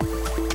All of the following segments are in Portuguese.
you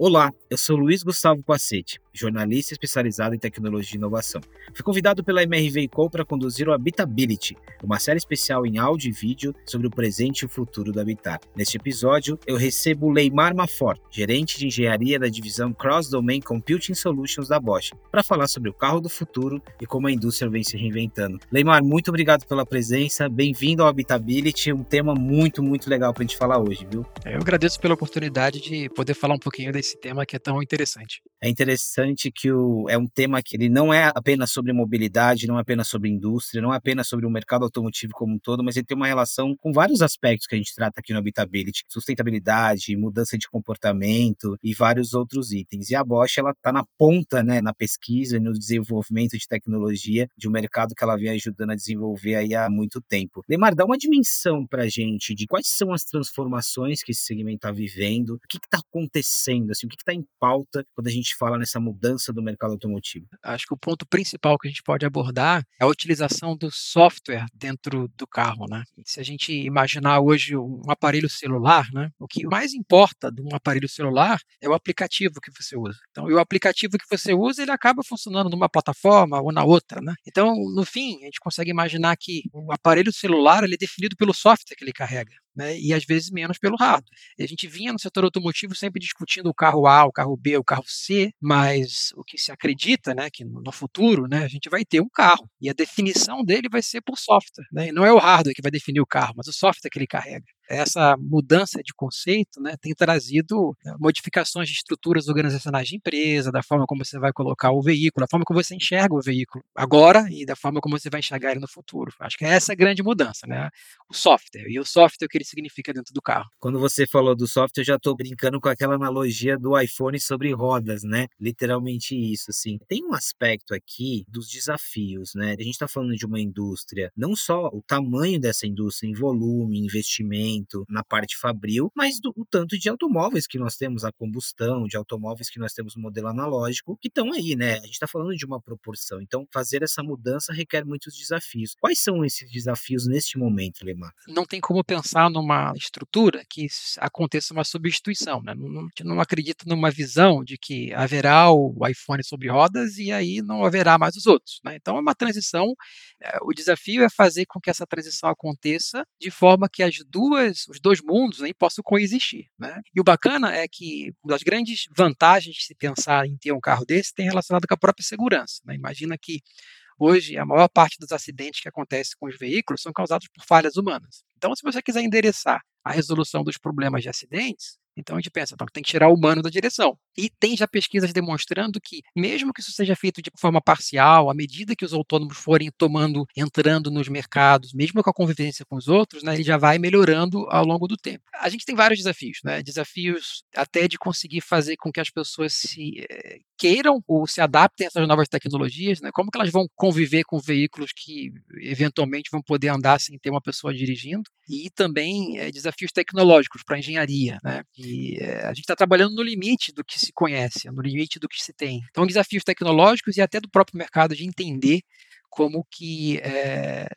Olá, eu sou Luiz Gustavo Pacete, jornalista especializado em tecnologia e inovação. Fui convidado pela MRV Co para conduzir o Habitability, uma série especial em áudio e vídeo sobre o presente e o futuro do habitat. Neste episódio, eu recebo Leimar Mafor, gerente de engenharia da divisão Cross Domain Computing Solutions da Bosch, para falar sobre o carro do futuro e como a indústria vem se reinventando. Leimar, muito obrigado pela presença, bem-vindo ao Habitability, um tema muito, muito legal para a gente falar hoje, viu? Eu agradeço pela oportunidade de poder falar um pouquinho desse esse tema que é tão interessante. É interessante que o, é um tema que ele não é apenas sobre mobilidade, não é apenas sobre indústria, não é apenas sobre o mercado automotivo como um todo, mas ele tem uma relação com vários aspectos que a gente trata aqui no Habitability, sustentabilidade, mudança de comportamento e vários outros itens. E a Bosch ela está na ponta, né, na pesquisa e no desenvolvimento de tecnologia de um mercado que ela vem ajudando a desenvolver aí há muito tempo. Lemar, dá uma dimensão para gente de quais são as transformações que esse segmento está vivendo, o que está acontecendo, assim, o que está em pauta quando a gente fala nessa mudança do mercado automotivo? Acho que o ponto principal que a gente pode abordar é a utilização do software dentro do carro, né? Se a gente imaginar hoje um aparelho celular, né? O que mais importa de um aparelho celular é o aplicativo que você usa. Então, o aplicativo que você usa, ele acaba funcionando numa plataforma ou na outra, né? Então, no fim, a gente consegue imaginar que o aparelho celular ele é definido pelo software que ele carrega né, e às vezes menos pelo hardware. A gente vinha no setor automotivo sempre discutindo o carro A, o carro B, o carro C, mas o que se acredita, né, que no futuro, né, a gente vai ter um carro e a definição dele vai ser por software, né, e não é o hardware que vai definir o carro, mas o software que ele carrega essa mudança de conceito né, tem trazido né, modificações de estruturas organizacionais de empresa, da forma como você vai colocar o veículo, da forma como você enxerga o veículo agora e da forma como você vai enxergar ele no futuro. Acho que é essa a grande mudança, né? O software e o software o que ele significa dentro do carro. Quando você falou do software, eu já estou brincando com aquela analogia do iPhone sobre rodas, né? Literalmente isso, assim. Tem um aspecto aqui dos desafios, né? A gente está falando de uma indústria, não só o tamanho dessa indústria em volume, investimento na parte fabril, mas do, o tanto de automóveis que nós temos a combustão, de automóveis que nós temos modelo analógico, que estão aí, né? A gente está falando de uma proporção. Então, fazer essa mudança requer muitos desafios. Quais são esses desafios neste momento, Lemar? Não tem como pensar numa estrutura que aconteça uma substituição, né? Não, não, não acredito numa visão de que haverá o iPhone sobre rodas e aí não haverá mais os outros, né? Então, é uma transição. É, o desafio é fazer com que essa transição aconteça de forma que as duas duas, os dois mundos né, possam coexistir. Né? E o bacana é que uma das grandes vantagens de se pensar em ter um carro desse tem relacionado com a própria segurança. Né? Imagina que hoje a maior parte dos acidentes que acontecem com os veículos são causados por falhas humanas. Então, se você quiser endereçar a resolução dos problemas de acidentes, então a gente pensa, então, tem que tirar o humano da direção. E tem já pesquisas demonstrando que, mesmo que isso seja feito de forma parcial, à medida que os autônomos forem tomando, entrando nos mercados, mesmo com a convivência com os outros, né, ele já vai melhorando ao longo do tempo. A gente tem vários desafios, né? Desafios até de conseguir fazer com que as pessoas se eh, queiram ou se adaptem a essas novas tecnologias, né? Como que elas vão conviver com veículos que eventualmente vão poder andar sem ter uma pessoa dirigindo? E também eh, desafios tecnológicos para a engenharia, né? E e é, a gente está trabalhando no limite do que se conhece, no limite do que se tem. Então, desafios tecnológicos e até do próprio mercado de entender como que é,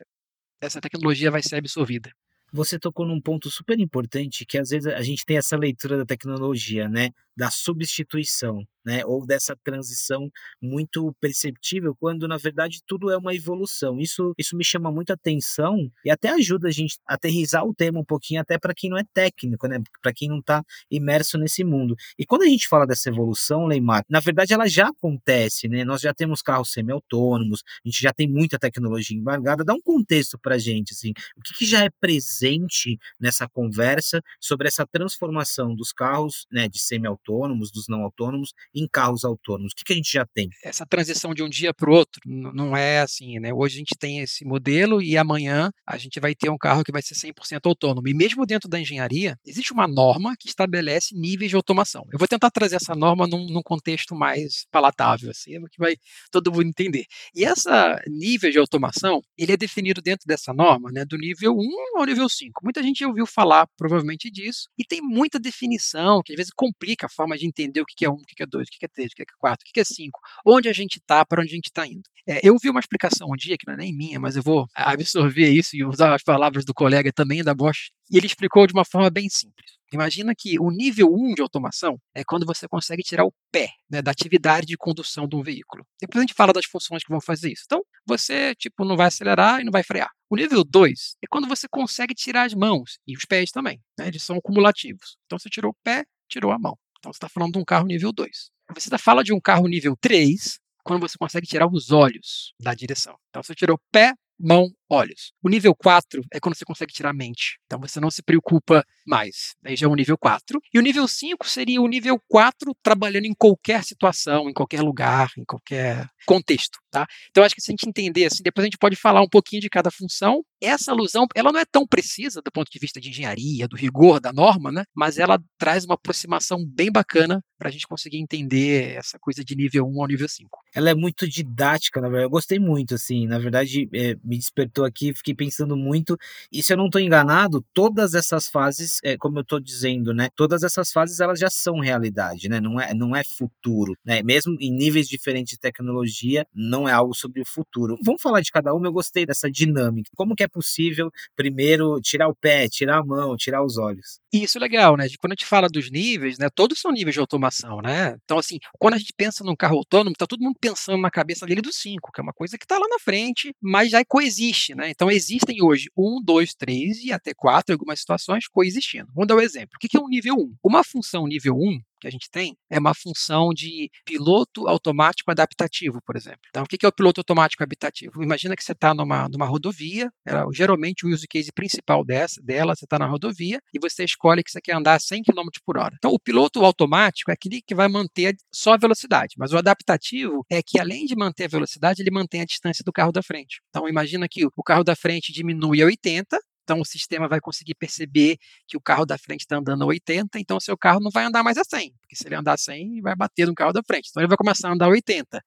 essa tecnologia vai ser absorvida. Você tocou num ponto super importante que às vezes a gente tem essa leitura da tecnologia, né? Da substituição né, ou dessa transição muito perceptível, quando na verdade tudo é uma evolução. Isso, isso me chama muita atenção e até ajuda a gente a aterrizar o tema um pouquinho, até para quem não é técnico, né, para quem não está imerso nesse mundo. E quando a gente fala dessa evolução, Leimar, na verdade ela já acontece, né? Nós já temos carros semi-autônomos, a gente já tem muita tecnologia embargada. Dá um contexto para a gente, assim, o que, que já é presente nessa conversa sobre essa transformação dos carros, né, de semi-autônomos, dos não autônomos, em carros autônomos? O que, que a gente já tem? Essa transição de um dia para o outro não é assim, né? Hoje a gente tem esse modelo e amanhã a gente vai ter um carro que vai ser 100% autônomo. E mesmo dentro da engenharia, existe uma norma que estabelece níveis de automação. Eu vou tentar trazer essa norma num, num contexto mais palatável, assim, que vai todo mundo entender. E essa nível de automação, ele é definido dentro dessa norma, né, do nível 1 ao nível 5. Muita gente já ouviu falar provavelmente disso e tem muita definição que às vezes complica forma de entender o que é um, o que é dois, o que é três, o que é quatro, o que é cinco, onde a gente está, para onde a gente está indo. É, eu vi uma explicação um dia, que não é nem minha, mas eu vou absorver isso e usar as palavras do colega também da Bosch, e ele explicou de uma forma bem simples. Imagina que o nível 1 de automação é quando você consegue tirar o pé né, da atividade de condução de um veículo. Depois a gente fala das funções que vão fazer isso. Então, você tipo não vai acelerar e não vai frear. O nível 2 é quando você consegue tirar as mãos e os pés também. Né, eles são cumulativos. Então, você tirou o pé, tirou a mão. Então, você está falando de um carro nível 2. Você tá, fala de um carro nível 3 quando você consegue tirar os olhos da direção. Então, você tirou pé, mão, olhos. O nível 4 é quando você consegue tirar a mente. Então você não se preocupa mais. Aí já é o nível 4. E o nível 5 seria o nível 4 trabalhando em qualquer situação, em qualquer lugar, em qualquer contexto, tá? Então acho que se a gente entender assim, depois a gente pode falar um pouquinho de cada função. Essa alusão, ela não é tão precisa do ponto de vista de engenharia, do rigor da norma, né? Mas ela traz uma aproximação bem bacana para a gente conseguir entender essa coisa de nível 1 ao nível 5. Ela é muito didática, na verdade. Eu gostei muito, assim. Na verdade, é, me despertou aqui, fiquei pensando muito. E se eu não estou enganado, todas essas fases, é, como eu estou dizendo, né? Todas essas fases elas já são realidade, né? Não é, não é futuro, né? Mesmo em níveis diferentes de tecnologia, não é algo sobre o futuro. Vamos falar de cada uma. Eu gostei dessa dinâmica. Como que é possível primeiro tirar o pé, tirar a mão, tirar os olhos? Isso é legal, né? Quando a gente fala dos níveis, né? Todos são níveis de automação, né? Então, assim, quando a gente pensa num carro autônomo, tá todo mundo pensando na cabeça dele do 5, que é uma coisa que está lá na frente, mas já coexiste, né? Então, existem hoje um, dois, três e até quatro, em algumas situações, coexistindo. Vamos dar um exemplo. O que é um nível 1? Uma função nível 1 que a gente tem é uma função de piloto automático adaptativo, por exemplo. Então, o que é o piloto automático adaptativo? Imagina que você está numa, numa rodovia, geralmente o use case principal dessa, dela, você está na rodovia e você escolhe que você quer andar a 100 km por hora. Então, o piloto automático é aquele que vai manter só a velocidade, mas o adaptativo é que, além de manter a velocidade, ele mantém a distância do carro da frente. Então, imagina que o carro da frente diminui a 80, então o sistema vai conseguir perceber que o carro da frente está andando a 80, então o seu carro não vai andar mais a 100, porque se ele andar a 100, vai bater no carro da frente. Então ele vai começar a andar a 80.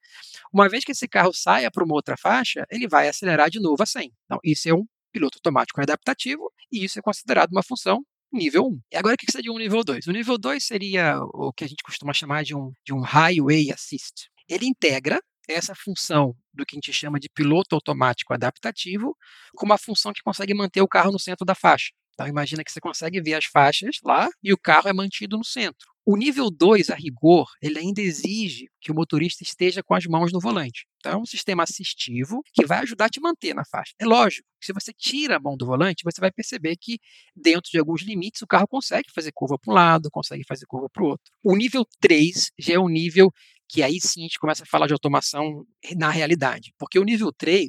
Uma vez que esse carro saia para uma outra faixa, ele vai acelerar de novo a 100. Então isso é um piloto automático adaptativo e isso é considerado uma função nível 1. E agora o que seria um nível 2? O nível 2 seria o que a gente costuma chamar de um, de um Highway Assist. Ele integra essa função do que a gente chama de piloto automático adaptativo com uma função que consegue manter o carro no centro da faixa. Então imagina que você consegue ver as faixas lá e o carro é mantido no centro. O nível 2, a rigor, ele ainda exige que o motorista esteja com as mãos no volante. Então é um sistema assistivo que vai ajudar a te manter na faixa. É lógico, se você tira a mão do volante, você vai perceber que dentro de alguns limites o carro consegue fazer curva para um lado, consegue fazer curva para o outro. O nível 3 já é um nível que aí sim a gente começa a falar de automação na realidade, porque o nível 3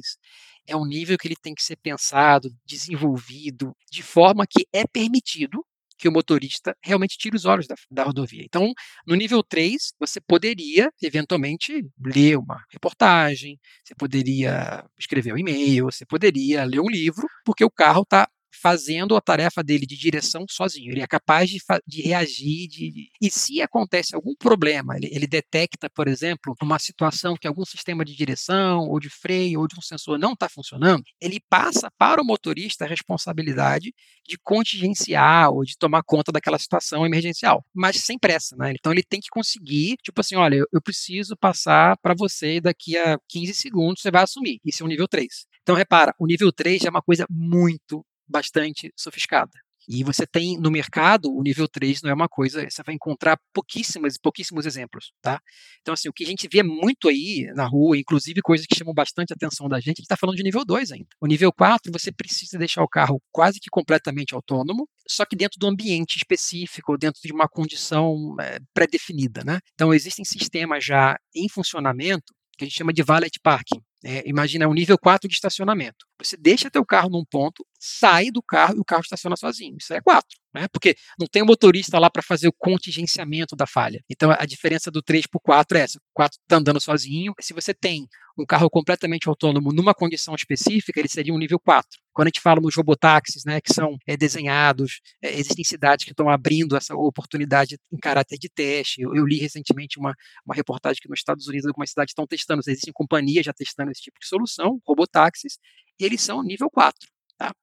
é um nível que ele tem que ser pensado, desenvolvido, de forma que é permitido que o motorista realmente tire os olhos da, da, rodovia. Então, no nível 3, você poderia, eventualmente, ler uma reportagem, você poderia escrever um e-mail, você poderia ler um livro, porque o carro está fazendo a tarefa dele de direção sozinho. Ele é capaz de, de reagir. De, e se acontece algum problema, ele, ele, detecta, por exemplo, uma situação que algum sistema de direção, ou de freio, ou de um sensor não está funcionando, ele passa para o motorista a responsabilidade de contingenciar ou de tomar conta daquela situação emergencial, mas sem pressa, né? Então ele tem que conseguir, tipo assim, olha, eu preciso passar para você daqui a 15 segundos, você vai assumir. Isso é o nível 3. Então repara, o nível 3 é uma coisa muito bastante sofiscada. E você tem no mercado, o nível 3 não é uma coisa, você vai encontrar pouquíssimas, pouquíssimos exemplos, tá? Então, assim, o que a gente vê muito aí na rua, inclusive coisas que chamam bastante atenção da gente, a gente está falando de nível 2 ainda. O nível 4, você precisa deixar o carro quase que completamente autônomo, só que dentro do ambiente específico, dentro de uma condição é, pré-definida, né? Então, existem sistemas já em funcionamento que a gente chama de valet parking. É, imagina um nível 4 de estacionamento. Você deixa teu carro num ponto, sai do carro e o carro estaciona sozinho. Isso é 4, né? Porque não tem um motorista lá para fazer o contingenciamento da falha. Então a diferença do 3 para o 4 é essa. O 4 está andando sozinho. Se você tem um carro completamente autônomo numa condição específica, ele seria um nível 4. Quando a gente fala nos robotáxis, né, que são é, desenhados, é, existem cidades que estão abrindo essa oportunidade em caráter de teste. Eu, eu, li recentemente uma, uma reportagem que nos Estados Unidos algumas cidades estão testando, existem companhias já testando esse tipo de solução, robotáxis, e eles são nível 4. Tá?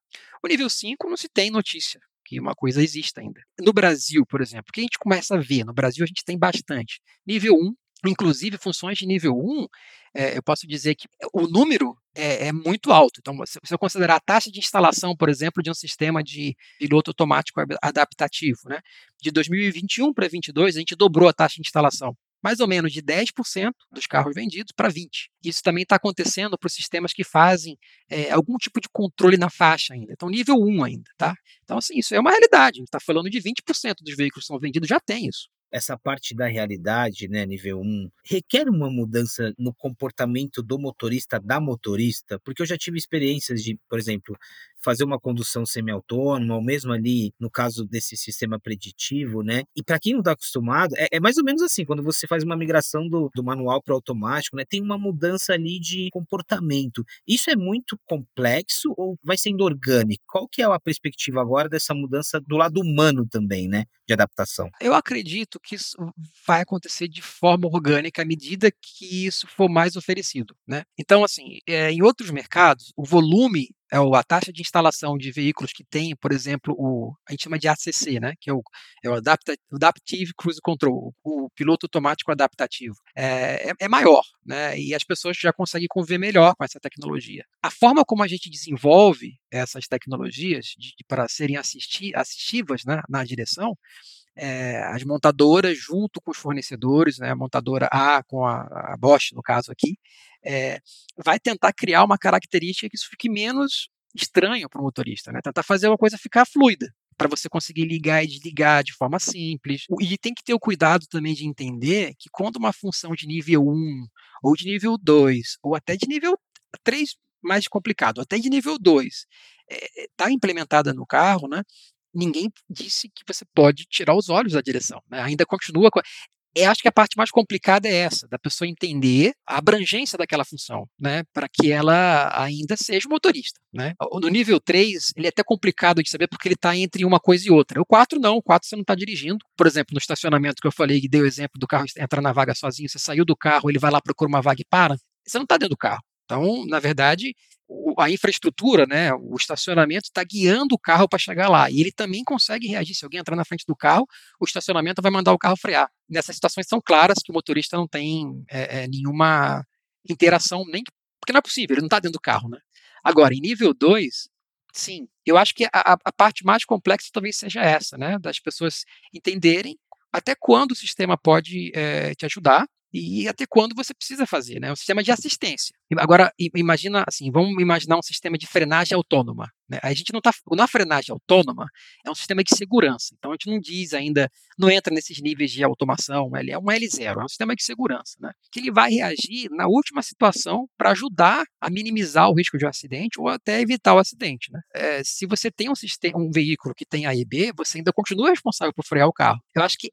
O nível 5 não se tem notícia. que uma coisa exista ainda. No Brasil, por exemplo, o que a gente começa a ver? No Brasil a gente tem bastante. Nível 1, inclusive funções de nível 1, é, eu posso dizer que o número é, é, muito alto. Então, se você considerar a taxa de instalação, por exemplo, de um sistema de piloto automático adaptativo, né, de 2021 para 2022, a gente dobrou a taxa de instalação mais ou menos de 10% dos carros vendidos para 20%. Isso também está acontecendo para os sistemas que fazem é, algum tipo de controle na faixa ainda. Então, nível 1 ainda, tá? Então, assim, isso é uma realidade. A gente está falando de 20% dos veículos que são vendidos já tem isso essa parte da realidade, né, nível 1, requer uma mudança no comportamento do motorista, da motorista, porque eu já tive experiências de, por exemplo, fazer uma condução semi-autônoma, ou mesmo ali no caso desse sistema preditivo, né? E para quem não está acostumado, é, é, mais ou menos assim, quando você faz uma migração do, do manual para automático, né? Tem uma mudança ali de comportamento. Isso é muito complexo ou vai sendo orgânico? Qual que é a perspectiva agora dessa mudança do lado humano também, né? De adaptação? Eu acredito que isso vai acontecer de forma orgânica à medida que isso for mais oferecido, né? Então, assim, é, em outros mercados, o volume é a taxa de instalação de veículos que tem, por exemplo, o a gente chama de ACC, né, que é o, é o Adaptive Cruise Control, o piloto automático adaptativo, é, é, é, maior, né, e as pessoas já conseguem conviver melhor com essa tecnologia. A forma como a gente desenvolve essas tecnologias de, de, para serem assisti, assistivas né, na direção é, as montadoras, junto com os fornecedores, né, a montadora A com a, a Bosch, no caso aqui, é, vai tentar criar uma característica que isso fique menos estranho para o motorista, né? tentar fazer uma coisa ficar fluida, para você conseguir ligar e desligar de forma simples. E tem que ter o cuidado também de entender que quando uma função de nível 1, ou de nível 2, ou até de nível 3 mais complicado, até de nível 2, está é, implementada no carro, né? Ninguém disse que você pode tirar os olhos da direção. Né? Ainda continua. Com... Eu acho que a parte mais complicada é essa, da pessoa entender a abrangência daquela função, né, para que ela ainda seja motorista, né. No nível 3, ele é até complicado de saber porque ele está entre uma coisa e outra. O 4 não, o 4 você não está dirigindo. Por exemplo, no estacionamento que eu falei, que dei o exemplo do carro entrar na vaga sozinho, você saiu do carro, ele vai lá, procura uma vaga e para, você não está dentro do carro. Então, na verdade, a infraestrutura, né, o estacionamento está guiando o carro para chegar lá. E ele também consegue reagir. Se alguém entrar na frente do carro, o estacionamento vai mandar o carro frear. Nessas situações são claras que o motorista não tem é, é, nenhuma interação, nem porque não é possível, ele não está dentro do carro. Né? Agora, em nível 2, sim, eu acho que a, a parte mais complexa talvez seja essa, né, das pessoas entenderem até quando o sistema pode é, te ajudar e até quando você precisa fazer, né? Um sistema de assistência. Agora, imagina assim, vamos imaginar um sistema de frenagem autônoma. Né? A gente não está. Na frenagem autônoma é um sistema de segurança. Então a gente não diz ainda, não entra nesses níveis de automação. Ele é um L0, é um sistema de segurança, né? Que ele vai reagir na última situação para ajudar a minimizar o risco de um acidente ou até evitar o acidente. Né? É, se você tem um, sistema, um veículo que tem A e B, você ainda continua responsável por frear o carro. Eu acho que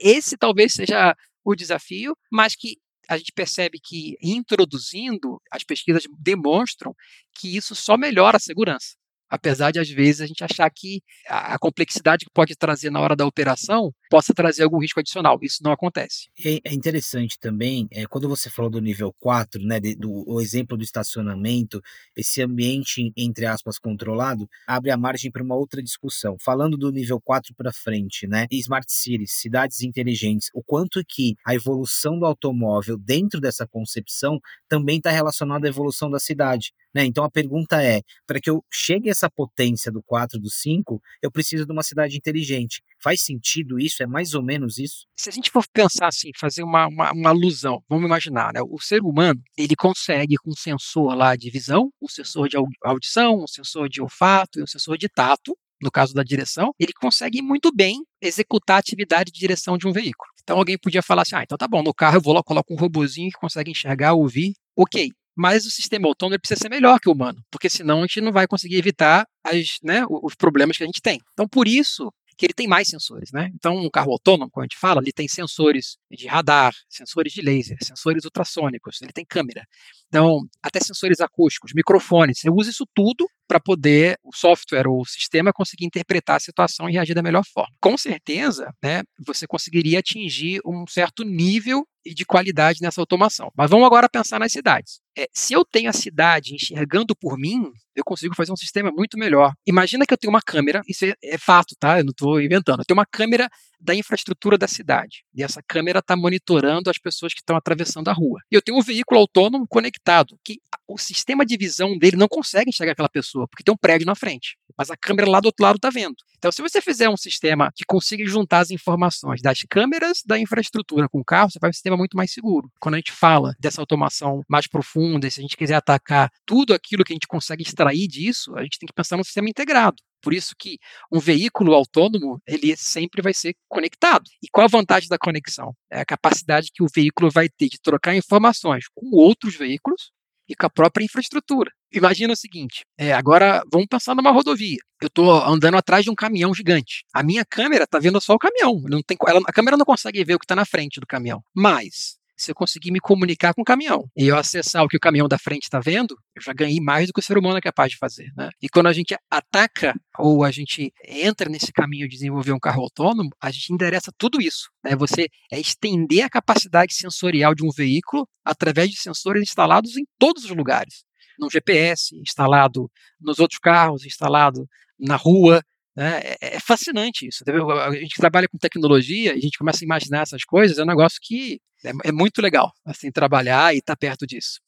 esse talvez seja o desafio, mas que a gente percebe que introduzindo, as pesquisas demonstram que isso só melhora a segurança apesar de às vezes a gente achar que a, complexidade que pode trazer na hora da operação possa trazer algum risco adicional. Isso não acontece. É, é interessante também, é, quando você falou do nível 4, né, de, do o exemplo do estacionamento, esse ambiente, entre aspas, controlado, abre a margem para uma outra discussão. Falando do nível 4 para frente, né, smart cities, cidades inteligentes, o quanto que a evolução do automóvel dentro dessa concepção também está relacionada à evolução da cidade. Né? Então a pergunta é: para que eu chegue a essa potência do 4, do 5, eu preciso de uma cidade inteligente. Faz sentido isso? É mais ou menos isso? Se a gente for pensar assim, fazer uma, uma, uma alusão, vamos imaginar, né? o ser humano ele consegue com um sensor lá de visão, um sensor de audição, um sensor de olfato e um sensor de tato, no caso da direção, ele consegue muito bem executar a atividade de direção de um veículo. Então alguém podia falar assim: ah, então tá bom, no carro eu vou lá, coloco um robozinho que consegue enxergar, ouvir. Ok, mas o sistema autônomo precisa ser melhor que o humano, porque senão a gente não vai conseguir evitar as, né, os problemas que a gente tem. Então, por isso que ele tem mais sensores, né? Então, um carro autônomo, como a gente fala, ele tem sensores de radar, sensores de laser, sensores ultrassônicos, ele tem câmera. Então, até sensores acústicos, microfones, você usa isso tudo para poder o software ou o sistema conseguir interpretar a situação e reagir da melhor forma. Com certeza, né, você conseguiria atingir um certo nível de qualidade nessa automação. Mas vamos agora pensar nas cidades. É, se eu tenho a cidade enxergando por mim, eu consigo fazer um sistema muito melhor. Imagina que eu tenho uma câmera, isso é, é fato, tá? Eu não estou inventando. Eu tenho uma câmera da infraestrutura da cidade. E essa câmera está monitorando as pessoas que estão atravessando a rua. E eu tenho um veículo autônomo conectado, que o sistema de visão dele não consegue enxergar aquela pessoa, porque tem um prédio na frente. Mas a câmera lá do outro lado está vendo. Então, se você fizer um sistema que consiga juntar as informações das câmeras da infraestrutura com o carro, você vai um sistema muito mais seguro. Quando a gente fala dessa automação mais profunda, se a gente quiser atacar tudo aquilo que a gente consegue extrair disso, a gente tem que pensar num sistema integrado. Por isso que um veículo autônomo, ele sempre vai ser conectado. E qual a vantagem da conexão? É a capacidade que o veículo vai ter de trocar informações com outros veículos e com a própria infraestrutura. Imagina o seguinte: é, agora vamos pensar numa rodovia. Eu estou andando atrás de um caminhão gigante. A minha câmera está vendo só o caminhão. Não tem, ela, a câmera não consegue ver o que está na frente do caminhão. Mas se eu conseguir me comunicar com o caminhão e eu acessar o que o caminhão da frente está vendo, eu já ganhei mais do que o ser humano é capaz de fazer. Né? E quando a gente ataca ou a gente entra nesse caminho de desenvolver um carro autônomo, a gente endereça tudo isso. Né? Você é estender a capacidade sensorial de um veículo através de sensores instalados em todos os lugares. No GPS, instalado nos outros carros, instalado na rua? É, é, fascinante isso. Entendeu? A gente trabalha com tecnologia, a gente começa a imaginar essas coisas, é um negócio que é, é muito legal assim trabalhar e estar tá perto disso.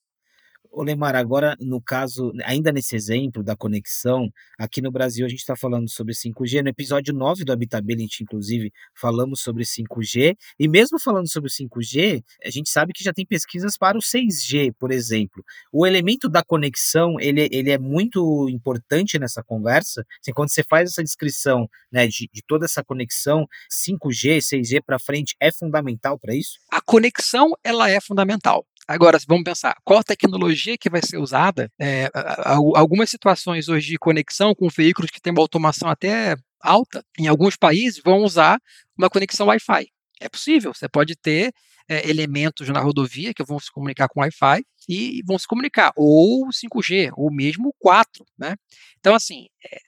Ô Lemar, agora no caso, ainda nesse exemplo da conexão, aqui no Brasil a gente está falando sobre 5G. No episódio 9 do Habitability, inclusive, falamos sobre 5G. E mesmo falando sobre 5G, a gente sabe que já tem pesquisas para o 6G, por exemplo. O elemento da conexão, ele, ele é muito importante nessa conversa. Assim, quando você faz essa descrição né, de, de toda essa conexão, 5G, 6G para frente, é fundamental para isso? A conexão, ela é fundamental. Agora, vamos pensar, qual tecnologia que vai ser usada? É, algumas situações hoje de conexão com veículos que têm uma automação até alta, em alguns países vão usar uma conexão Wi-Fi. É possível, você pode ter é, elementos na rodovia que vão se comunicar com Wi-Fi e vão se comunicar, ou 5G, ou mesmo 4, né? Então, assim,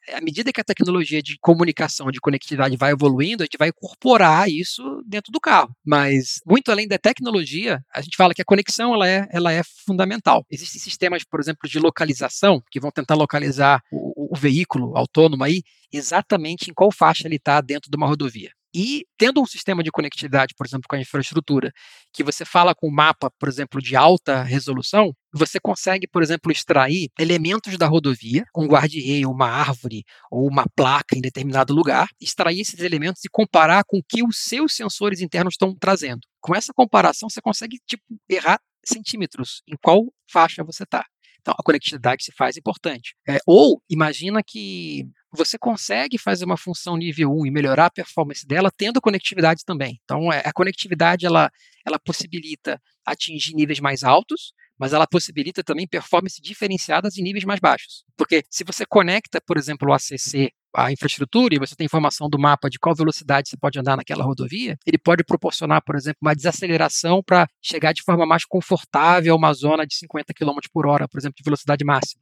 é, à medida que a tecnologia de comunicação, de conectividade vai evoluindo, a gente vai incorporar isso dentro do carro. Mas, muito além da tecnologia, a gente fala que a conexão ela é, ela é fundamental. Existem sistemas, por exemplo, de localização, que vão tentar localizar o, o veículo autônomo aí, exatamente em qual faixa ele está dentro de uma rodovia. E tendo um sistema de conectividade, por exemplo, com a infraestrutura, que você fala com um mapa, por exemplo, de alta resolução, você consegue, por exemplo, extrair elementos da rodovia, um guarda-reio, uma árvore ou uma placa em determinado lugar, extrair esses elementos e comparar com o que os seus sensores internos estão trazendo. Com essa comparação, você consegue tipo, errar centímetros em qual faixa você está. Então, a conectividade se faz importante. É, ou imagina que você consegue fazer uma função nível 1 e melhorar a performance dela tendo conectividade também. Então, é, a conectividade ela, ela possibilita atingir níveis mais altos, mas ela possibilita também performance diferenciadas em níveis mais baixos. Porque se você conecta, por exemplo, o ACC a infraestrutura e você tem informação do mapa de qual velocidade você pode andar naquela rodovia, ele pode proporcionar, por exemplo, uma desaceleração para chegar de forma mais confortável a uma zona de 50 km por hora, por exemplo, de velocidade máxima.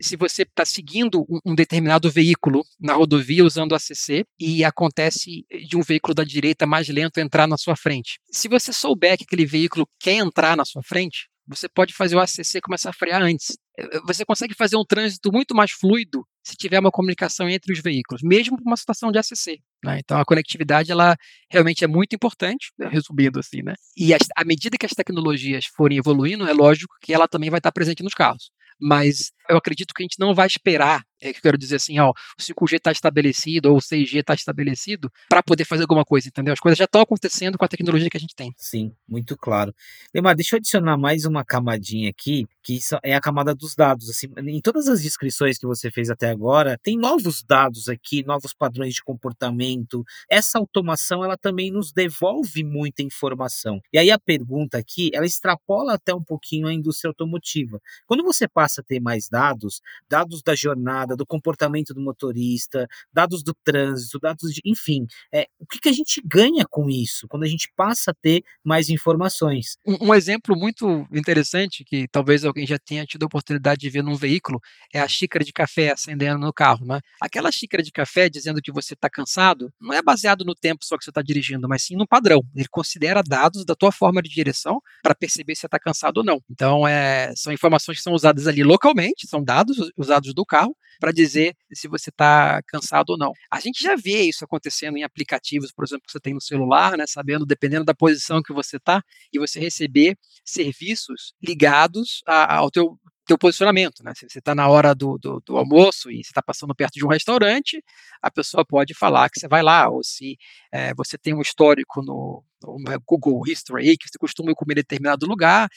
Se você está seguindo um, determinado veículo na rodovia usando o ACC e acontece de um veículo da direita mais lento entrar na sua frente, se você souber que aquele veículo quer entrar na sua frente, você pode fazer o ACC começar a frear antes. Eh, eh, você consegue fazer um trânsito muito mais fluido se tiver uma comunicação entre os veículos, mesmo uma situação de ACC. Né? Então, a conectividade ela realmente é muito importante, né? resumindo assim, né? E à medida que as tecnologias forem evoluindo, é lógico que ela também vai estar presente nos carros mas eu acredito que a gente não vai esperar, é que eu quero dizer assim, ó, o 5G está estabelecido ou o 6G está estabelecido para poder fazer alguma coisa, entendeu? As coisas já estão acontecendo com a tecnologia que a gente tem. Sim, muito claro. Lemar, deixa eu adicionar mais uma camadinha aqui, que é a camada dos dados. Assim, em todas as descrições que você fez até agora, tem novos dados aqui, novos padrões de comportamento. Essa automação, ela também nos devolve muita informação. E aí a pergunta aqui, ela extrapola até um pouquinho a indústria automotiva. Quando você passa a ter mais dados, dados, dados da jornada, do comportamento do motorista, dados do trânsito, dados de, enfim, é, o que, que a gente ganha com isso quando a gente passa a ter mais informações? Um, um exemplo muito interessante que talvez alguém já tenha tido a oportunidade de ver num veículo é a xícara de café acendendo no carro, né? Aquela xícara de café dizendo que você está cansado não é baseado no tempo só que você está dirigindo, mas sim no padrão. Ele considera dados da tua forma de direção para perceber se você está cansado ou não. Então, é, são informações que são usadas ali localmente, são dados usados do carro para dizer se você está cansado ou não. A gente já vê isso acontecendo em aplicativos, por exemplo, que você tem no celular, né, sabendo, dependendo da posição que você está, e você receber serviços ligados a, ao teu teu posicionamento, né? Se você está na hora do, do, do, almoço e você está passando perto de um restaurante, a pessoa pode falar que você vai lá, ou se é, você tem um histórico no, no, Google History que você costuma comer em determinado lugar.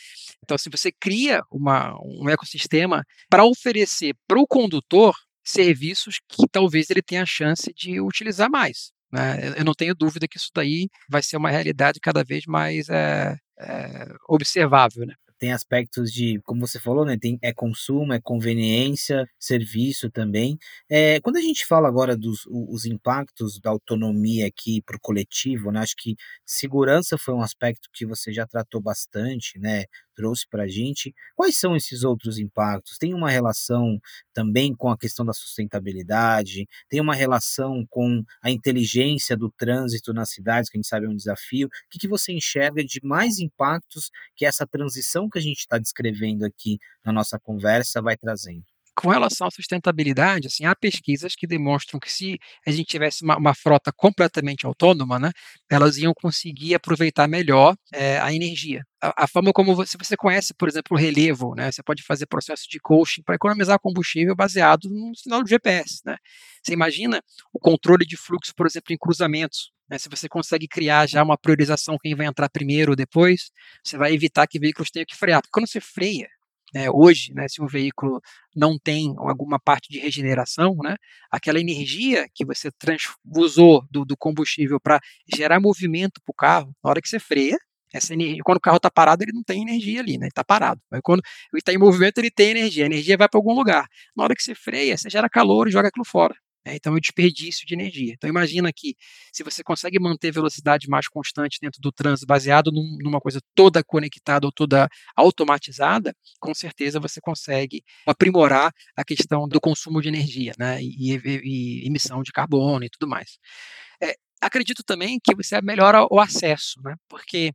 Então, assim, você cria uma, um ecossistema para oferecer para o condutor serviços que talvez ele tenha a chance de utilizar mais. Né? Eu não tenho dúvida que isso daí vai ser uma realidade cada vez mais é, é, observável. Né? Tem aspectos de, como você falou, né, tem, é consumo, é conveniência, serviço também. É, quando a gente fala agora dos os impactos da autonomia aqui para o coletivo, né, acho que segurança foi um aspecto que você já tratou bastante, né, trouxe para a gente. Quais são esses outros impactos? Tem uma relação também com a questão da sustentabilidade, tem uma relação com a inteligência do trânsito nas cidades, que a gente sabe é um desafio. O que, que você enxerga de mais impactos que essa transição que a gente está descrevendo aqui na nossa conversa vai trazendo? Com relação à sustentabilidade, assim, há pesquisas que demonstram que se a gente tivesse uma, uma frota completamente autônoma, né, elas iam conseguir aproveitar melhor é, a energia. A, a, forma como você, você conhece, por exemplo, o relevo, né, você pode fazer processo de coaching para economizar combustível baseado no sinal do GPS. Né. Você imagina o controle de fluxo, por exemplo, em cruzamentos. Né, se você consegue criar já uma priorização quem vai entrar primeiro ou depois, você vai evitar que veículos tenham que frear. Porque quando você freia, né, hoje, né, se um veículo não tem alguma parte de regeneração, né, aquela energia que você transfusou do, do combustível para gerar movimento para o carro, na hora que você freia, essa energia, quando o carro está parado, ele não tem energia ali, né? Ele está parado. Mas quando ele está em movimento, ele tem energia. A energia vai para algum lugar. Na hora que você freia, você gera calor e joga aquilo fora. Né? Então, é o desperdício de energia. Então, imagina que se você consegue manter velocidade mais constante dentro do trânsito, baseado num, numa coisa toda conectada ou toda automatizada, com certeza você consegue aprimorar a questão do consumo de energia né? e, e, e emissão de carbono e tudo mais. É, acredito também que você melhora o acesso, né? porque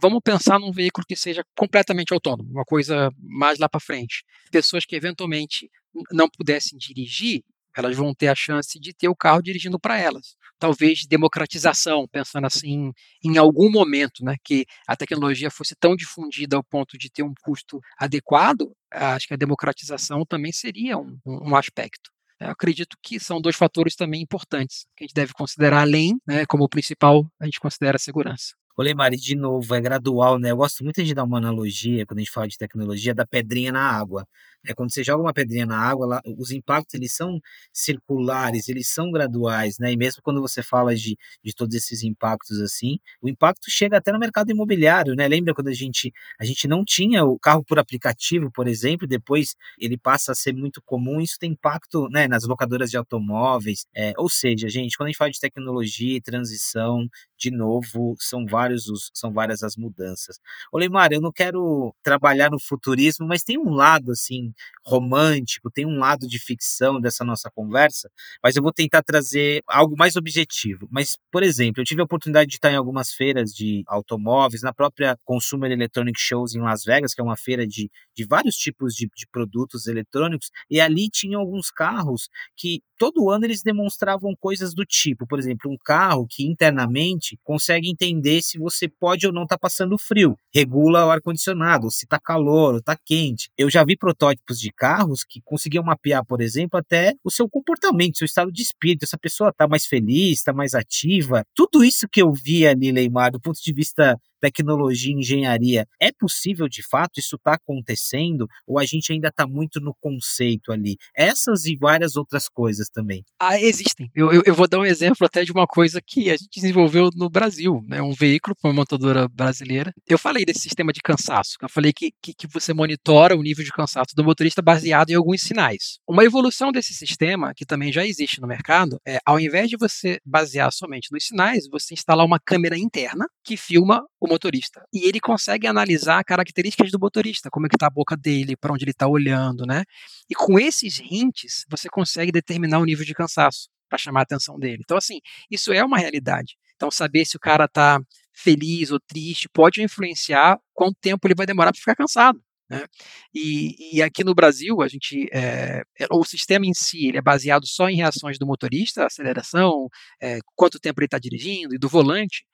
vamos pensar num veículo que seja completamente autônomo, uma coisa mais lá para frente. Pessoas que eventualmente não pudessem dirigir, elas vão ter a chance de ter o carro dirigindo para elas. Talvez democratização, pensando assim, em algum momento, né, que a tecnologia fosse tão difundida ao ponto de ter um custo adequado, acho que a democratização também seria um, um aspecto. Eu acredito que são dois fatores também importantes que a gente deve considerar além, né, como principal, a gente considera a segurança. Olê, Mari, de novo, é gradual, né? Eu gosto muito de dar uma analogia, quando a gente fala de tecnologia, da pedrinha na água. É quando você joga uma pedrinha na água, lá, os impactos eles são circulares, eles são graduais, né? E mesmo quando você fala de, de todos esses impactos assim, o impacto chega até no mercado imobiliário, né? Lembra quando a gente a gente não tinha o carro por aplicativo, por exemplo, depois ele passa a ser muito comum, isso tem impacto, né, nas locadoras de automóveis. É, ou seja, gente, quando a gente fala de tecnologia e transição, de novo, são vários os, são várias as mudanças. Ô Leimar, eu não quero trabalhar no futurismo, mas tem um lado assim romântico, tem um lado de ficção dessa nossa conversa, mas eu vou tentar trazer algo mais objetivo. Mas, por exemplo, eu tive a oportunidade de estar em algumas feiras de automóveis, na própria Consumer Electronic Shows em Las Vegas, que é uma feira de, de vários tipos de, de produtos eletrônicos, e ali tinha alguns carros que todo ano eles demonstravam coisas do tipo, por exemplo, um carro que internamente consegue entender se você pode ou não estar tá passando frio, regula o ar-condicionado, se está calor ou está quente. Eu já vi protótipos tipos de carros que conseguiam mapear, por exemplo, até o seu comportamento, seu estado de espírito. Essa pessoa está mais feliz, está mais ativa. Tudo isso que eu vi ali, Neymar, do ponto de vista tecnologia engenharia. É possível de fato? Isso está acontecendo? Ou a gente ainda está muito no conceito ali? Essas e várias outras coisas também. Ah, existem. Eu, eu, eu, vou dar um exemplo até de uma coisa que a gente desenvolveu no Brasil, né? Um veículo para uma montadora brasileira. Eu falei desse sistema de cansaço. Eu falei que, que, que você monitora o nível de cansaço do motorista baseado em alguns sinais. Uma evolução desse sistema, que também já existe no mercado, é ao invés de você basear somente nos sinais, você instalar uma câmera interna que filma o motorista. E ele consegue analisar características do motorista, como é que está a boca dele, para onde ele está olhando, né? E com esses hints, você consegue determinar o nível de cansaço para chamar a atenção dele. Então, assim, isso é uma realidade. Então, saber se o cara está feliz ou triste pode influenciar quanto tempo ele vai demorar para ficar cansado. Né? E, e, aqui no Brasil, a gente, é, o sistema em si ele é baseado só em reações do motorista, aceleração, é, quanto tempo ele está dirigindo e do volante.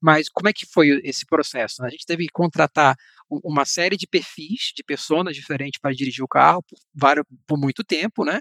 Mas como é que foi esse processo? A gente teve que contratar uma série de perfis de pessoas diferentes para dirigir o carro por, por muito tempo, né?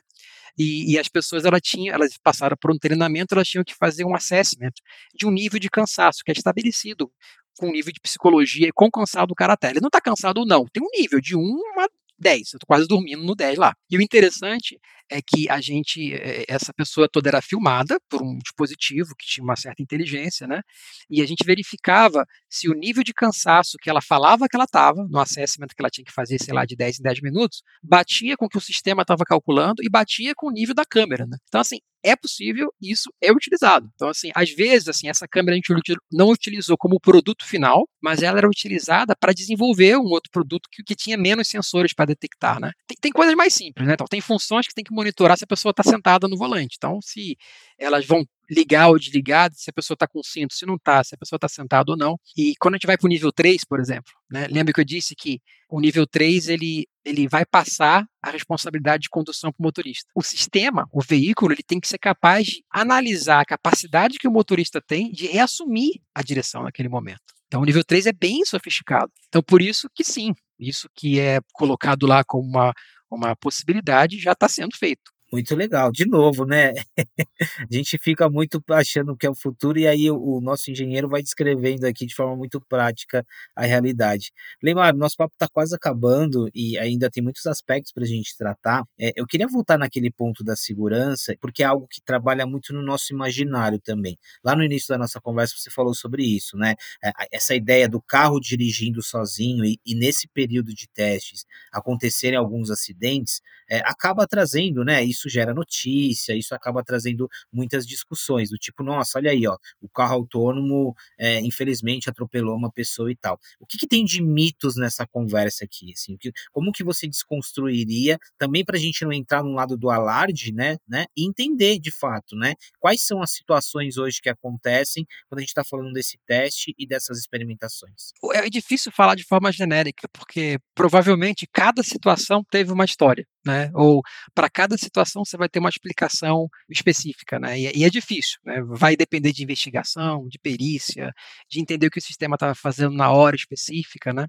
E, e, as pessoas elas tinham, elas passaram por um treinamento, elas tinham que fazer um assessment de um nível de cansaço que é estabelecido com nível de psicologia e com cansado o cara tá. Ele não está cansado não, tem um nível de 1 a 10, eu tô quase dormindo no 10 lá. E o interessante é que a gente, eh, essa pessoa toda era filmada por um dispositivo que tinha uma certa inteligência, né? E a gente verificava se o nível de cansaço que ela falava que ela estava, no assessment que ela tinha que fazer, sei lá, de 10 em 10 minutos, batia com o que o sistema estava calculando e batia com o nível da câmera, né? Então, assim, é possível e isso é utilizado. Então, assim, às vezes, assim, essa câmera a gente não utilizou como produto final, mas ela era utilizada para desenvolver um outro produto que, que tinha menos sensores para detectar, né? Tem, tem, coisas mais simples, né? Então, tem funções que tem que monitorar se a pessoa está sentada no volante. Então, se elas vão ligar ou desligar, se a pessoa está com cinto, se não está, se a pessoa está sentada ou não. E quando a gente vai para o nível 3, por exemplo, né, lembra que eu disse que o nível 3 ele, ele vai passar a responsabilidade de condução para o motorista. O sistema, o veículo, ele tem que ser capaz de analisar a capacidade que o motorista tem de reassumir a direção naquele momento. Então, o nível 3 é bem sofisticado. Então, por isso que sim, isso que é colocado lá como uma, uma possibilidade já está sendo feito. Muito legal. De novo, né? a gente fica muito achando que é o futuro e aí o, o, nosso engenheiro vai descrevendo aqui de forma muito prática a realidade. Leimar, nosso papo está quase acabando e ainda tem muitos aspectos para a gente tratar. É, eu queria voltar naquele ponto da segurança, porque é algo que trabalha muito no nosso imaginário também. Lá no início da nossa conversa você falou sobre isso, né? É, essa ideia do carro dirigindo sozinho e, e nesse período de testes acontecerem alguns acidentes, é, acaba trazendo, né? Isso gera notícia, isso acaba trazendo muitas discussões, do tipo, nossa, olha aí, ó, o carro autônomo, é, infelizmente, atropelou uma pessoa e tal. O que, que tem de mitos nessa conversa aqui? Assim, que, como que você desconstruiria, também para a gente não entrar no lado do alarde, né, né, e entender de fato, né, quais são as situações hoje que acontecem quando a gente está falando desse teste e dessas experimentações? É difícil falar de forma genérica, porque provavelmente cada situação teve uma história né? Ou para cada situação você vai ter uma explicação específica, né? E, e, é difícil, né? Vai depender de investigação, de perícia, de entender o que o sistema estava fazendo na hora específica, né?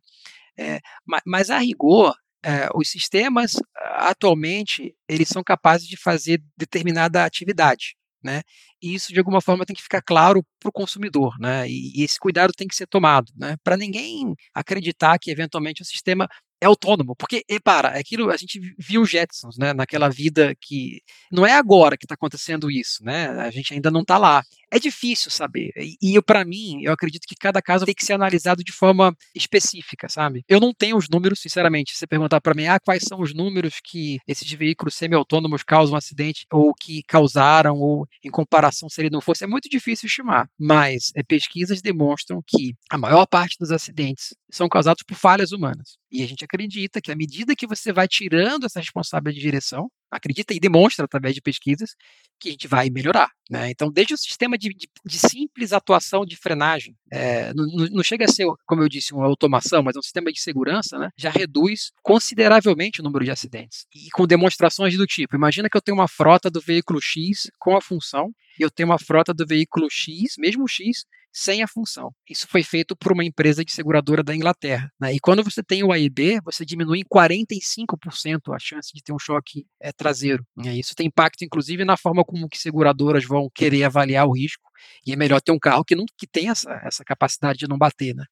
É, mas, mas, a rigor, é, os sistemas atualmente eles são capazes de fazer determinada atividade, né? E isso de alguma forma tem que ficar claro para o consumidor, né? E, e, esse cuidado tem que ser tomado, né? Para ninguém acreditar que eventualmente o sistema é autônomo, porque, e para, é aquilo, a gente viu Jetsons, né, naquela vida que, não é agora que está acontecendo isso, né, a gente ainda não está lá, é difícil saber, e, e para mim, eu acredito que cada caso tem que ser analisado de forma específica, sabe, eu não tenho os números, sinceramente, se você perguntar para mim, ah, quais são os números que esses veículos semi-autônomos causam um acidente, ou que causaram, ou em comparação se ele não fosse, é muito difícil estimar, mas é, pesquisas demonstram que a maior parte dos acidentes são causados por falhas humanas, e a gente acredita que à medida que você vai tirando essa responsabilidade de direção, acredita e demonstra através de pesquisas que a gente vai melhorar. Né? Então, desde o sistema de, de, de simples atuação de frenagem, é, não, não, chega a ser, como eu disse, uma automação, mas é um sistema de segurança, né? já reduz consideravelmente o número de acidentes. E com demonstrações do tipo, imagina que eu tenho uma frota do veículo X com a função, e eu tenho uma frota do veículo X, mesmo X, sem a função. Isso foi feito por uma empresa de seguradora da Inglaterra. Né? E quando você tem o A e B, você diminui em 45% a chance de ter um choque é, traseiro. Né? Isso tem impacto, inclusive, na forma como que seguradoras vão querer avaliar o risco E é melhor ter um carro que não que tem essa essa capacidade de não bater, né.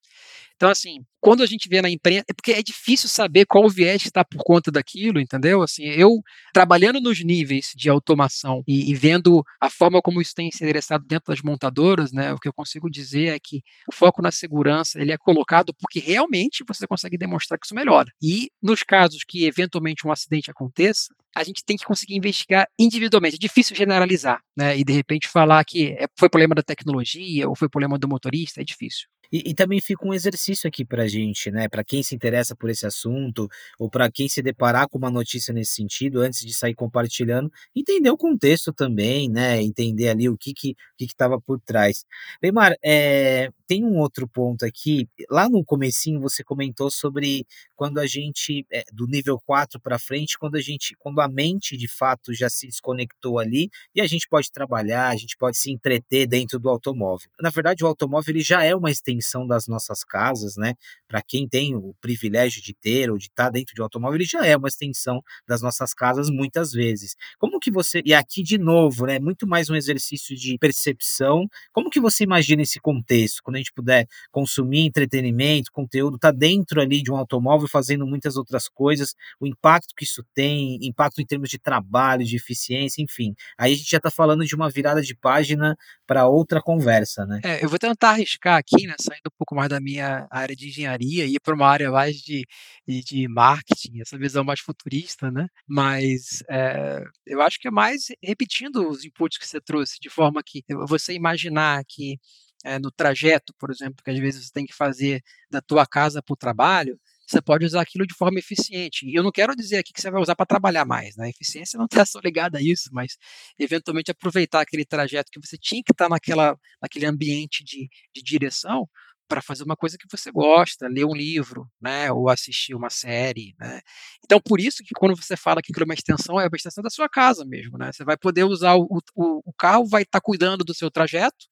Então, assim, quando a gente vê na imprensa é porque é difícil saber qual o viés está por conta daquilo, entendeu? Assim, eu trabalhando nos níveis de automação e e vendo a forma como isso tem se endereçado dentro das montadoras, né, o que eu consigo dizer é que o foco na segurança, ele é colocado porque realmente você consegue demonstrar que isso melhora. E nos casos que eventualmente um acidente aconteça, a gente tem que conseguir investigar individualmente. É difícil generalizar, né, e de repente falar que é foi problema da tecnologia ou foi problema do motorista, é difícil. E e também fica um exercício aqui pra gente, né, pra quem se interessa por esse assunto, ou pra quem se deparar com uma notícia nesse sentido, antes de sair compartilhando, entender o contexto também, né, entender ali o que que o que que estava por trás. Neymar, eh, tem um outro ponto aqui, lá no comecinho você comentou sobre quando a gente, eh, do nível 4 pra frente, quando a gente quando a mente de fato já se desconectou ali, e a gente pode trabalhar, a gente pode se entreter dentro do automóvel. Na verdade o automóvel ele já é uma extensão das nossas casas, né, pra quem tem o privilégio de ter ou de estar dentro de um automóvel, ele já é uma extensão das nossas casas muitas vezes. Como que você e aqui de novo, né, muito mais um exercício de percepção, como que você imagina esse contexto? Quando a gente puder consumir entretenimento, conteúdo, tá dentro ali de um automóvel fazendo muitas outras coisas, o impacto que isso tem, impacto em termos de trabalho, de eficiência, enfim. Aí a gente já tá falando de uma virada de página pra outra conversa, né. É, eu vou tentar arriscar aqui, né, saindo um pouco mais da minha área de engenharia e pra uma área mais de de marketing, essa visão mais futurista, né, mas, eh, eu acho que é mais repetindo os inputs que você trouxe, de forma que você imaginar que, eh, no trajeto, por exemplo, que às vezes você tem que fazer da tua casa para o trabalho, você pode usar aquilo de forma eficiente. E eu não quero dizer aqui que você vai usar pra trabalhar mais, né, eficiência não tá só ligada a isso, mas eventualmente aproveitar aquele trajeto que você tinha que estar naquela naquele ambiente de de direção, pra fazer uma coisa que você gosta, ler um livro, né, ou assistir uma série, né. Então por isso que quando você fala que aquilo é uma extensão, é uma extensão da sua casa mesmo, né, você vai poder usar o o o carro vai estar cuidando do seu trajeto,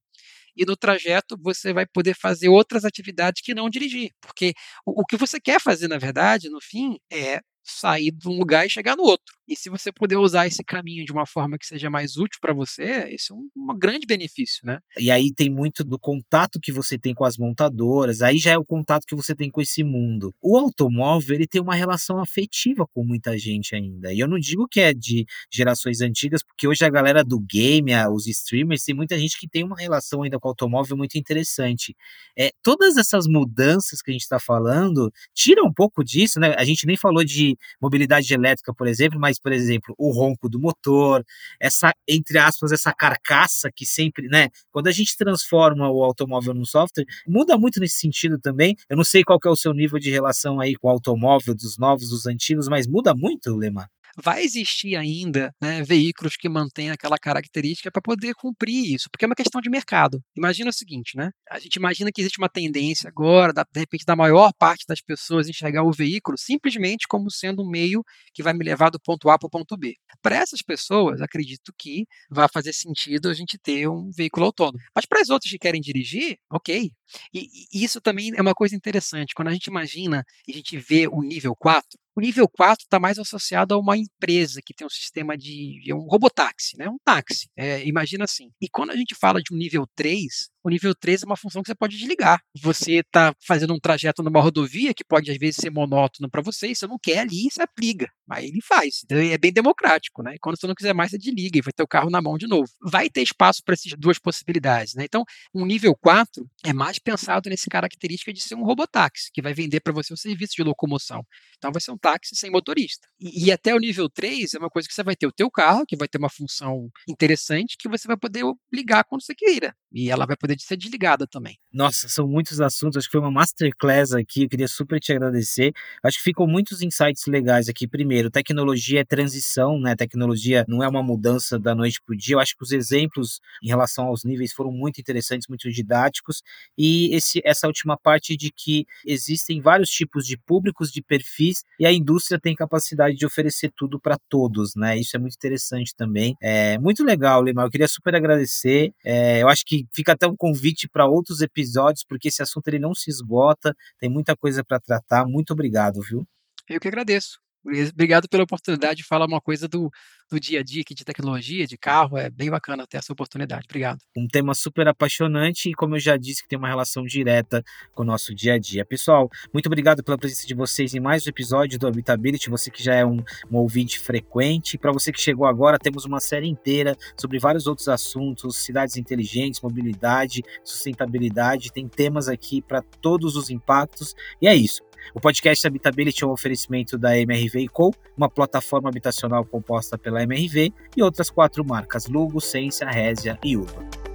e no trajeto você vai poder fazer outras atividades que não dirigir, porque o o que você quer fazer na verdade, no fim, é sair de um lugar e chegar no outro. E se você puder usar esse caminho de uma forma que seja mais útil pra você, isso é um uma grande benefício, né. E aí tem muito do contato que você tem com as montadoras, aí já é o contato que você tem com esse mundo. O automóvel, ele tem uma relação afetiva com muita gente ainda, e eu não digo que é de gerações antigas, porque hoje a galera do game, os streamers, tem muita gente que tem uma relação ainda com o automóvel muito interessante. Eh, todas essas mudanças que a gente tá falando, tira um pouco disso, né, a gente nem falou de mobilidade elétrica, por exemplo, mas, por exemplo, o ronco do motor, essa, entre aspas, essa "carcaça" que sempre, né, quando a gente transforma o automóvel num software, muda muito nesse sentido também. Eu não sei qual é o seu nível de relação aí com o automóvel, dos novos, dos antigos, mas muda muito, Lemar? Vai existir ainda, né, veículos que mantêm aquela característica pra poder cumprir isso, porque é uma questão de mercado. Imagina o seguinte, né, a gente imagina que existe uma tendência agora da de repente da maior parte das pessoas enxergar o veículo simplesmente como sendo um meio que vai me levar do ponto A para o ponto B. Pra essas pessoas, acredito que vá fazer sentido a gente ter um veículo autônomo, mas para as outras que querem dirigir, ok. E e isso também é uma coisa interessante, quando a gente imagina e a gente vê o nível 4, o nível 4 tá mais associado a uma empresa que tem um sistema de é um robotáxi, né, um táxi, eh, imagina assim. E quando a gente fala de um nível 3, o nível 3 é uma função que você pode desligar. Você tá fazendo um trajeto numa rodovia que pode às vezes ser monótono pra você e você não quer ali, você liga, aí ele faz, então é bem democrático, né, e quando você não quiser mais você desliga e vai ter o carro na mão de novo. Vai ter espaço pra esses 2 possibilidades, né, então um nível 4 é mais pensado nesse característica de ser um robotáxi, que vai vender pra você o serviço de locomoção. Então vai ser um táxi sem motorista. E e até o nível 3 é uma coisa que você vai ter o teu carro, que vai ter uma função interessante, que você vai poder ligar quando você queira, e ela vai poder ser desligada também. Nossa, são muitos assuntos, acho que foi uma masterclass aqui, eu queria super te agradecer. Acho que ficou muitos insights legais aqui. Primeiro, tecnologia é transição, né, tecnologia não é uma mudança da noite para o dia. Eu acho que os exemplos em relação aos níveis foram muito interessantes, muito didáticos, e esse essa última parte de que existem vários tipos de públicos, de perfis, e a indústria tem capacidade de oferecer tudo pra todos, né, isso é muito interessante também. Eh, muito legal, Limar, eu queria super agradecer, eh, eu acho que fica até um convite pra outros episódios, porque esse assunto ele não se esgota, tem muita coisa pra tratar. Muito obrigado, viu. Eu que agradeço. Obrigado pela oportunidade de falar uma coisa do do dia a dia aqui de tecnologia, de carro, é bem bacana ter essa oportunidade. Obrigado. Um tema super apaixonante e, como eu já disse, que tem uma relação direta com o nosso dia a dia. Pessoal, muito obrigado pela presença de vocês em mais um episódio do Habitability, você que já é um, um ouvinte frequente. Para você que chegou agora, temos uma série inteira sobre vários outros assuntos, cidades inteligentes, mobilidade, sustentabilidade, tem temas aqui para todos os impactos. E é isso. O podcast Habitability é um oferecimento da MRV Co, uma plataforma habitacional composta pela MRV e outras quatro marcas, Lugo, Sensia, Resia e Urba.